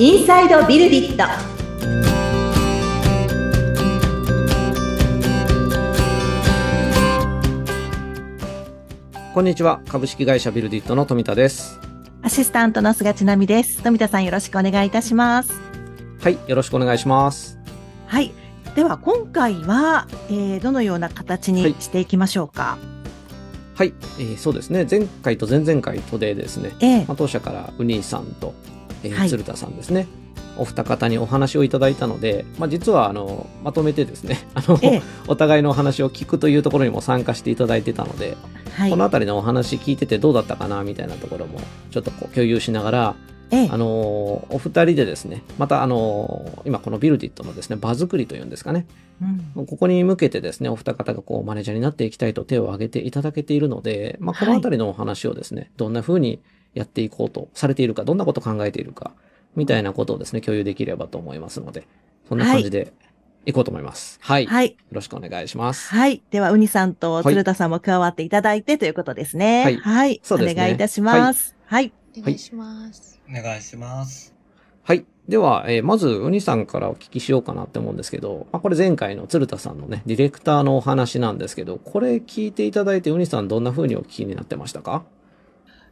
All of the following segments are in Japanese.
インサイドビルディットこんにちは。株式会社ビルディットの富田です。アシスタントの菅千奈美です。富田さんよろしくお願いいたします。はい。よろしくお願いします。はい。では今回は、えー、どのような形にしていきましょうか？はい。えーそうですね。前回と前々回とでですね、ええまあ、当社からウニーさんと、えーはい。鶴田さんですね。お二方にお話をいただいたので、まあ、実はあのまとめてですね あの、ええ。お互いのお話を聞くというところにも参加していただいてたので、はい。この。あたりのお話聞いててどうだったかなみたいなところもちょっとこう共有しながら、ええ。あのお二人でですねまたあの今このビルディットのですね場作りというんですかね。うん。ここに向けてですね、お二方がこうマネージャーになっていきたいと手を挙げていただけているので、まあ、このあたりのお話をですね、どんな風にやっていこうとされているか、どんなことを考えているか、みたいなことをですね、共有できればと思いますので、そんな感じでいこうと思います。はい。よはい。ろしくお願いします。はい。では、ウニさんとはい鶴田さんも加わっていただいてということですね。はいはい。そうですねお願いいたします。はい。お願いします。お願いします。はい。では、えーまず、ウニさんからお聞きしようかなって思うんですけど、まあ、これ前回の鶴田さんのね、ディレクターのお話なんですけど、これ聞いていただいて、ウニさんどんな風にお聞きになってましたか？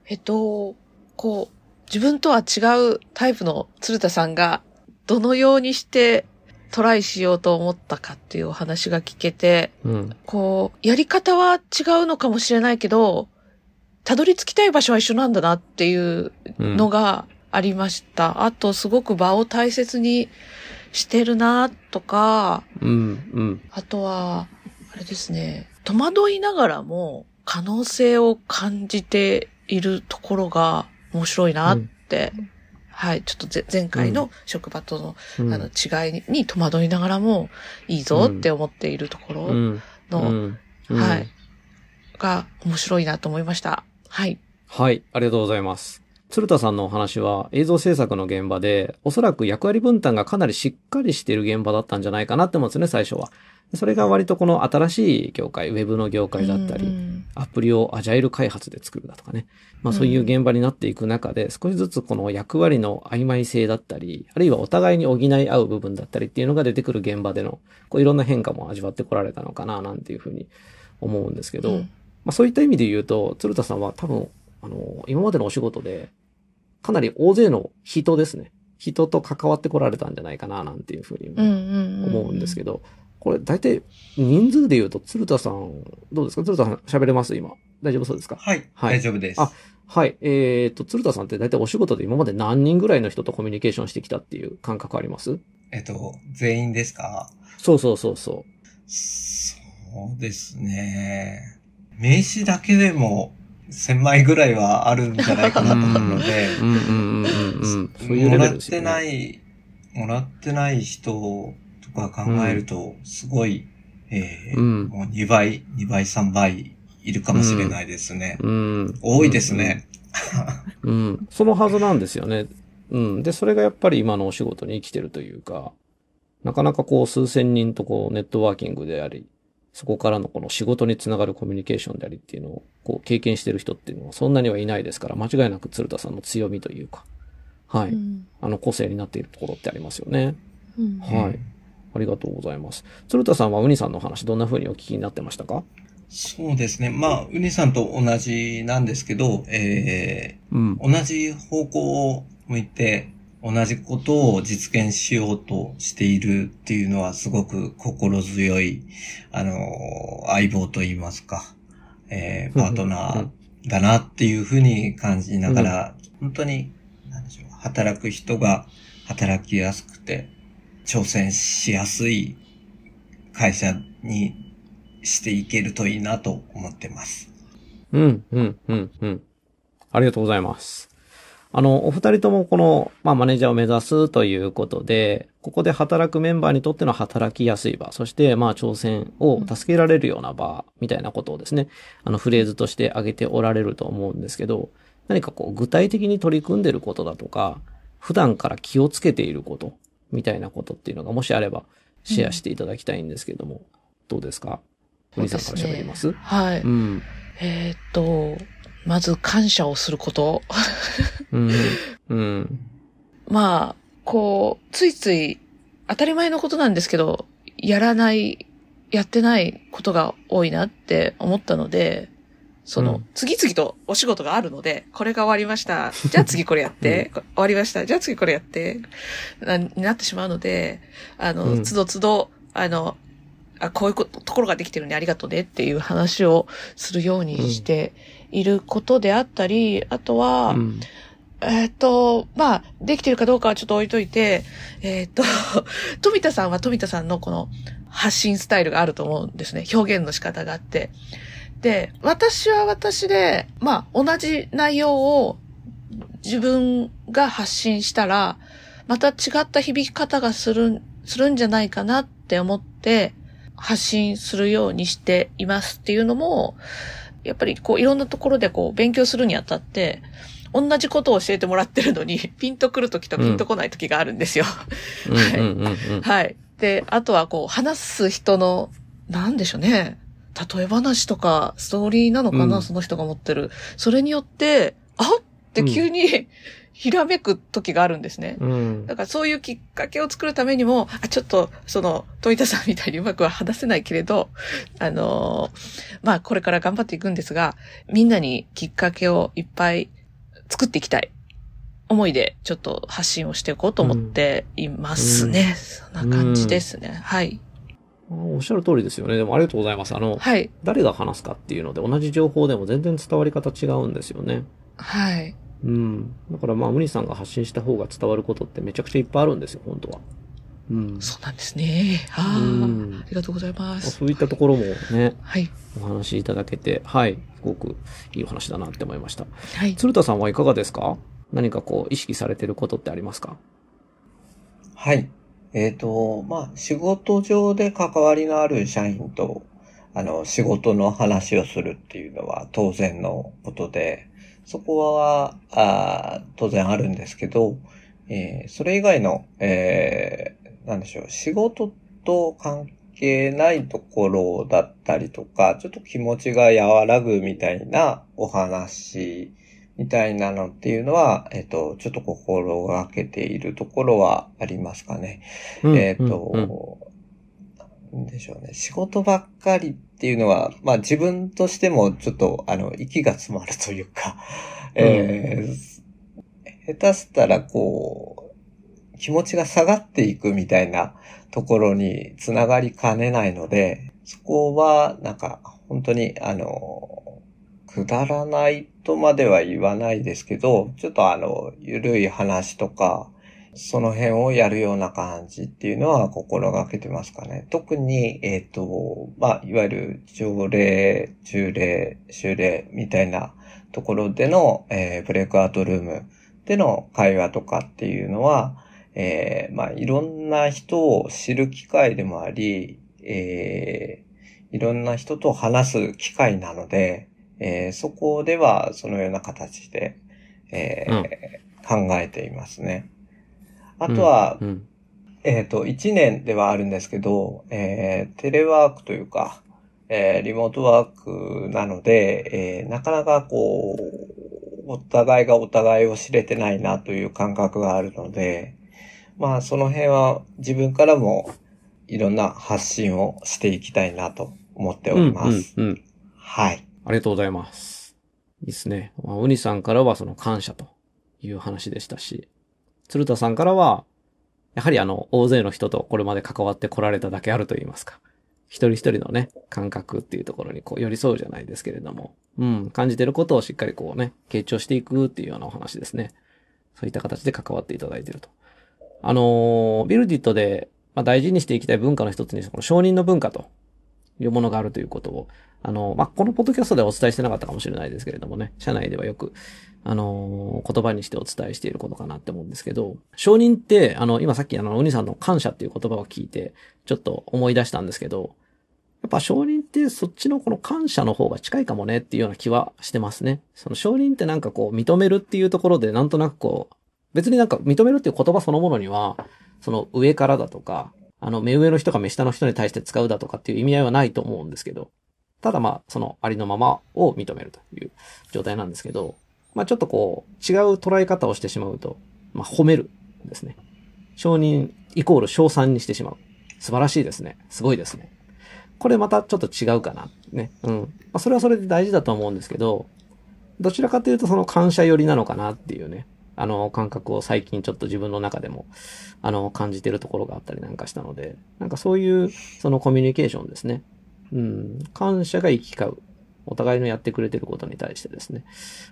えっと、こう、自分とは違うタイプの鶴田さんが、どのようにしてトライしようと思ったかっていうお話が聞けて、うん。こう、やり方は違うのかもしれないけど、たどり着きたい場所は一緒なんだなっていううん。のがありました。あと、すごく場を大切にしてるなとか、うん、うん。あとは、あれですね、戸惑いながらも可能性を感じているところが面白いなって、はい、ちょっとぜ前回の職場との,、うんあの違いにに戸惑いながらもいいぞって思っているところうん。の、うんうんはい、が面白いなと思いました。はい。はい、ありがとうございます。鶴田さんのお話は映像制作の現場で、おそらく役割分担がかなりしっかりしている現場だったんじゃないかなって思うんですよね、最初は。それが割とこの新しい業界、ウェブの業界だったり、うんアプリをアジャイル開発で作るだとかね。まあそういう現場になっていく中で、少しずつこの役割の曖昧性だったり、あるいはお互いに補い合う部分だったりっていうのが出てくる現場での、こういろんな変化も味わってこられたのかな、なんていうふうに思うんですけど、うんまあそういった意味で言うと、鶴田さんは多分、あの、今までのお仕事で、かなり大勢の人ですね。人と関わってこられたんじゃないかな、なんていうふうに思うんですけど、これ大体人数で言うと、鶴田さん、どうですか？鶴田さん喋れます？今。大丈夫そうですか？はい、はい大丈夫です。あはい。えっ、と、鶴田さんって大体お仕事で今まで何人ぐらいの人とコミュニケーションしてきたっていう感覚あります？えっと、全員ですか？そうそうそうそそうですね。名刺だけでも1000枚ぐらいはあるんじゃないかなと思うのでう。、んうんうん。もらっ。てない、もらってない人とか考えると、すごい、えーうんもう2倍、2倍、3倍いるかもしれないですね。うん。多いですね。うん。そのはずなんですよね。うん。で、それがやっぱり今のお仕事に生きてるというか、なかなかこう数千人とこうネットワーキングであり、そこからのこの仕事につながるコミュニケーションでありっていうのをこう経験してる人っていうのはそんなにはいないですから、間違いなく鶴田さんの強みというか、はい。うんあの個性になっているところってありますよね。うんはい。ありがとうございます。鶴田さんはウニさんのお話どんな風にお聞きになってましたか？そうですね。まあ、ウニさんと同じなんですけど、えうん。ー同じ方向を向いて、同じことを実現しようとしているっていうのはすごく心強い、あのー相棒と言いますか、えーパートナーだなっていうふうに感じながら、本当に、なんでしょう、働く人が働きやすくて、挑戦しやすい会社にしていけるといいなと思ってます。うん、うん、うん、うん。ありがとうございます。あの、お二人ともこの、まあ、マネージャーを目指すということで、ここで働くメンバーにとっての働きやすい場、そして、まあ、挑戦を助けられるような場、みたいなことをですね、あの、フレーズとして挙げておられると思うんですけど、何かこう、具体的に取り組んでることだとか、普段から気をつけていること、みたいなことっていうのが、もしあれば、シェアしていただきたいんですけども、どうですか？お兄さんから喋ります？はい。うん。えーっと、まず感謝をすること。うん。うん。まあ、こう、ついつい当たり前のことなんですけど、やらない、やってないことが多いなって思ったので、その、うん次々とお仕事があるので、これが終わりました。じゃあ次これやって、こ終わりました。じゃあ次これやって、な、になってしまうので、あの、うんつどつど、あの、あ、こういうこと、ところができてるんでありがとうねっていう話をするようにしていることであったり、あとは、うん。えーっと、まあ、できてるかどうかはちょっと置いといて、えーっと、富田さんは富田さんのこの発信スタイルがあると思うんですね。表現の仕方があって。で、私は私で、まあ、同じ内容を自分が発信したら、また違った響き方がする、するんじゃないかなって思って、発信するようにしていますっていうのも、やっぱりこういろんなところでこう勉強するにあたって、同じことを教えてもらってるのに、ピンとくるときとピンとこないときがあるんですよ。はい。で、あとはこう、話す人の、なんでしょうね。例え話とか、ストーリーなのかな、うんその人が持ってる。それによって、あっって急に、ひらめく時があるんですね。うん。だからそういうきっかけを作るためにも、あ、ちょっと、その、富田さんみたいにうまくは話せないけれど、あのーまあ、これから頑張っていくんですが、みんなにきっかけをいっぱい作っていきたい。思いで、ちょっと発信をしていこうと思っていますね。そんな感じですね。はい。あおっしゃる通りですよね。でもありがとうございます。あの、はい。誰が話すかっていうので同じ情報でも全然伝わり方違うんですよね。はい。うん。だからまあ、ムニさんが発信した方が伝わることってめちゃくちゃいっぱいあるんですよ、本当は。うん。そうなんですね。ああ、うんありがとうございます。そういったところもね、はい。お話しいただけて、はい、すごくいいお話だなって思いました。はい。鶴田さんはいかがですか？何かこう、意識されてることってありますか？はい。えっ、と、まあ、仕事上で関わりのある社員と、あの、仕事の話をするっていうのは当然のことで、そこは、あー当然あるんですけど、えーそれ以外の、えーなんでしょう、仕事と関係ないところだったりとか、ちょっと気持ちが和らぐみたいなお話みたいなのっていうのは、えっ、と、ちょっと心がけているところはありますかね。えっ、うんうんと、なんでしょうね。仕事ばっかりっていうのは、まあ自分としてもちょっと、あの、息が詰まるというか、えー下手したらこう、気持ちが下がっていくみたいなところにつながりかねないので、そこはなんか本当にあの、くだらないとまでは言わないですけど、ちょっとあの、ゆるい話とか、その辺をやるような感じっていうのは心がけてますかね。特に、えっ、と、まあ、いわゆる条例、中例、修例みたいなところでの、えーブレイクアウトルームでの会話とかっていうのは、えーまあ、いろんな人を知る機会でもあり、えーいろんな人と話す機会なので、えーそこではそのような形で、えー考えていますね。あとは、うんうんえっ、と、1年ではあるんですけど、えーテレワークというか、えーリモートワークなので、えーなかなかこう、お互いがお互いを知れてないなという感覚があるので、まあその辺は自分からもいろんな発信をしていきたいなと思っております。うんうんうんはい。ありがとうございます。いいですね。まあ、ウニさんからはその感謝という話でしたし、鶴田さんからは、やはりあの、大勢の人とこれまで関わってこられただけあると言いますか。一人一人のね、感覚っていうところにこう寄り添うじゃないですけれども、うん、感じてることをしっかりこうね、傾聴していくっていうようなお話ですね。そういった形で関わっていただいていると。あのービルディットで、まあ、大事にしていきたい文化の一つに、この承認の文化というものがあるということを、あの、まあ、このポッドキャストではお伝えしてなかったかもしれないですけれどもね、社内ではよく、あの言葉にしてお伝えしていることかなって思うんですけど、承認って、あの、今さっきあの、ウニさんの感謝っていう言葉を聞いて、ちょっと思い出したんですけど、やっぱ承認ってそっちのこの感謝の方が近いかもねっていうような気はしてますね。その承認ってなんかこう認めるっていうところでなんとなくこう、別になんか認めるっていう言葉そのものには、その上からだとか、あの目上の人が目下の人に対して使うだとかっていう意味合いはないと思うんですけど、ただまあ、そのありのままを認めるという状態なんですけど、まあちょっとこう、違う捉え方をしてしまうと、まあ褒めるですね。承認イコール賞賛にしてしまう。素晴らしいですね。すごいですね。これまたちょっと違うかな。ね。うん。まあ、それはそれで大事だと思うんですけど、どちらかというとその感謝寄りなのかなっていうね。あの、感覚を最近ちょっと自分の中でも、あの、感じてるところがあったりなんかしたので、なんかそういう、そのコミュニケーションですね。うん。感謝が行き交う。お互いのやってくれてることに対してですね。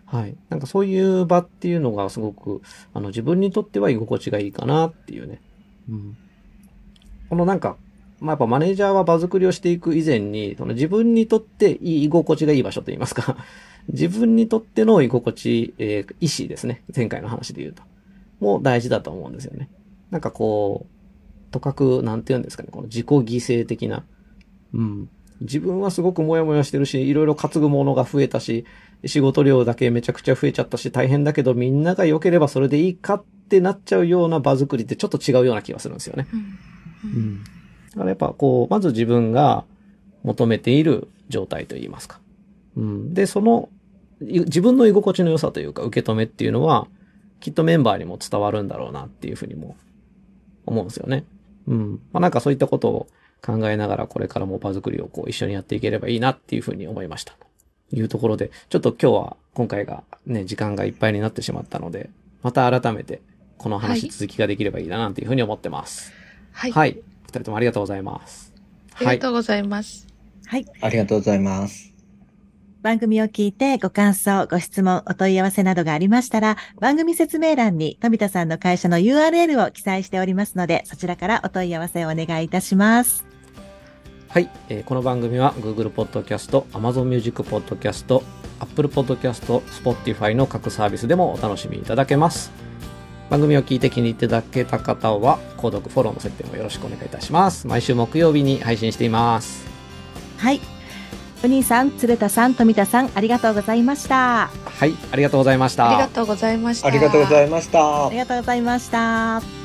はい。なんかそういう場っていうのがすごく、あの、自分にとっては居心地がいいかなっていうね。うん。このなんか、まあ、やっぱマネージャーは場作りをしていく以前に、その自分にとっていい居心地がいい場所と言いますか、自分にとっての居心地、えー、意思ですね。前回の話で言うと。も大事だと思うんですよね。なんかこう、とかく、なんて言うんですかね、この自己犠牲的な。うん。自分はすごくモヤモヤしてるし、いろいろ担ぐものが増えたし、仕事量だけめちゃくちゃ増えちゃったし、大変だけどみんなが良ければそれでいいかってなっちゃうような場作りってちょっと違うような気がするんですよね。うん。だからやっぱこう、まず自分が求めている状態といいますか。うん。で、その、い自分の居心地の良さというか受け止めっていうのは、きっとメンバーにも伝わるんだろうなっていうふうにも思うんですよね。うん。まあなんかそういったことを考えながらこれからも場作りをこう一緒にやっていければいいなっていうふうに思いました。というところで、ちょっと今日は今回がね、時間がいっぱいになってしまったので、また改めてこの話はい続きができればいいななんていうふうに思ってます。はい。はい。二人ともありがとうございます。ありがとうございます。はい。ありがとうございます。番組を聞いてご感想、ご質問、お問い合わせなどがありましたら、番組説明欄に富田さんの会社の URL を記載しておりますので、そちらからお問い合わせをお願いいたします。はい、えーこの番組は Google Podcast、Amazon Music Podcast、Apple Podcast、Spotify の各サービスでもお楽しみいただけます。番組を聞いて気に入っていただけた方は、購読、フォローの設定もよろしくお願いいたします。毎週木曜日に配信しています。はい。お兄さん、鶴田さん、富田さん、ありがとうございました。はい、ありがとうございました。ありがとうございました。ありがとうございましたあり。がとうございました。